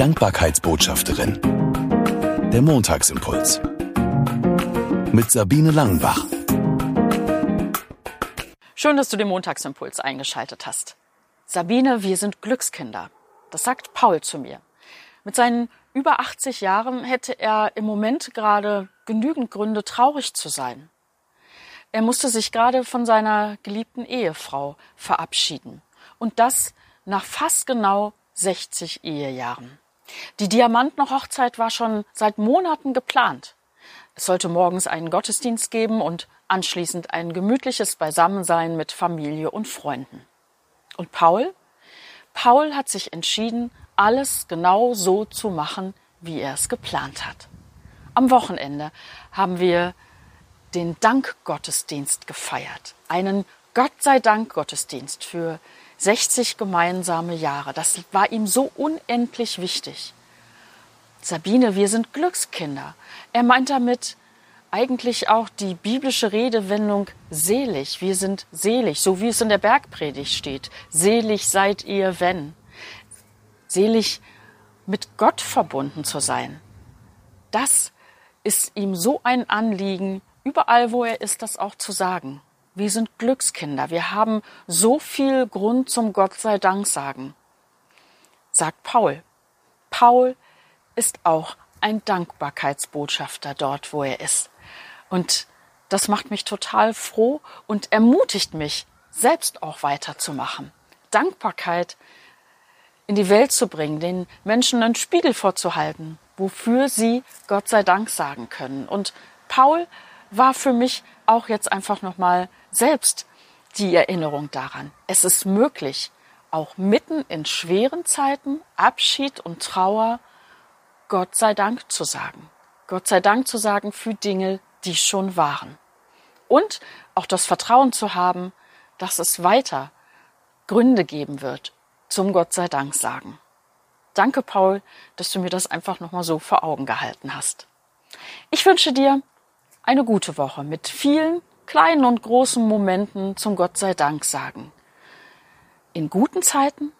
Dankbarkeitsbotschafterin. Der Montagsimpuls. Mit Sabine Langenbach. Schön, dass du den Montagsimpuls eingeschaltet hast. Sabine, wir sind Glückskinder. Das sagt Paul zu mir. Mit seinen über 80 Jahren hätte er im Moment gerade genügend Gründe, traurig zu sein. Er musste sich gerade von seiner geliebten Ehefrau verabschieden. Und das nach fast genau 60 Ehejahren. Die Diamantenhochzeit war schon seit Monaten geplant. Es sollte morgens einen Gottesdienst geben und anschließend ein gemütliches Beisammensein mit Familie und Freunden. Und Paul? Paul hat sich entschieden, alles genau so zu machen, wie er es geplant hat. Am Wochenende haben wir den Dankgottesdienst gefeiert. Einen Gott sei Dank Gottesdienst für 60 gemeinsame Jahre. Das war ihm so unendlich wichtig. Sabine, wir sind Glückskinder. Er meint damit eigentlich auch die biblische Redewendung selig. Wir sind selig, so wie es in der Bergpredigt steht. Selig seid ihr, wenn. Selig mit Gott verbunden zu sein. Das ist ihm so ein Anliegen, überall wo er ist, das auch zu sagen. Wir sind Glückskinder. Wir haben so viel Grund zum Gott sei Dank sagen. Sagt Paul. Paul ist auch ein Dankbarkeitsbotschafter dort, wo er ist. Und das macht mich total froh und ermutigt mich, selbst auch weiterzumachen. Dankbarkeit in die Welt zu bringen, den Menschen einen Spiegel vorzuhalten, wofür sie Gott sei Dank sagen können. Und Paul war für mich auch jetzt einfach nochmal selbst die Erinnerung daran. Es ist möglich, auch mitten in schweren Zeiten Abschied und Trauer Gott sei Dank zu sagen. Gott sei Dank zu sagen für Dinge, die schon waren. Und auch das Vertrauen zu haben, dass es weiter Gründe geben wird zum Gott sei Dank sagen. Danke, Paul, dass du mir das einfach nochmal so vor Augen gehalten hast. Ich wünsche dir eine gute Woche mit vielen kleinen und großen Momenten zum Gott sei Dank sagen. In guten Zeiten,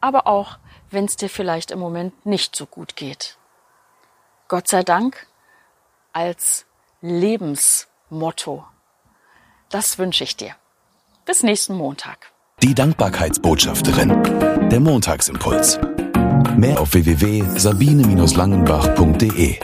aber auch, wenn es dir vielleicht im Moment nicht so gut geht. Gott sei Dank als Lebensmotto. Das wünsche ich dir. Bis nächsten Montag. Die Dankbarkeitsbotschafterin. Der Montagsimpuls. Mehr auf www.sabine-langenbach.de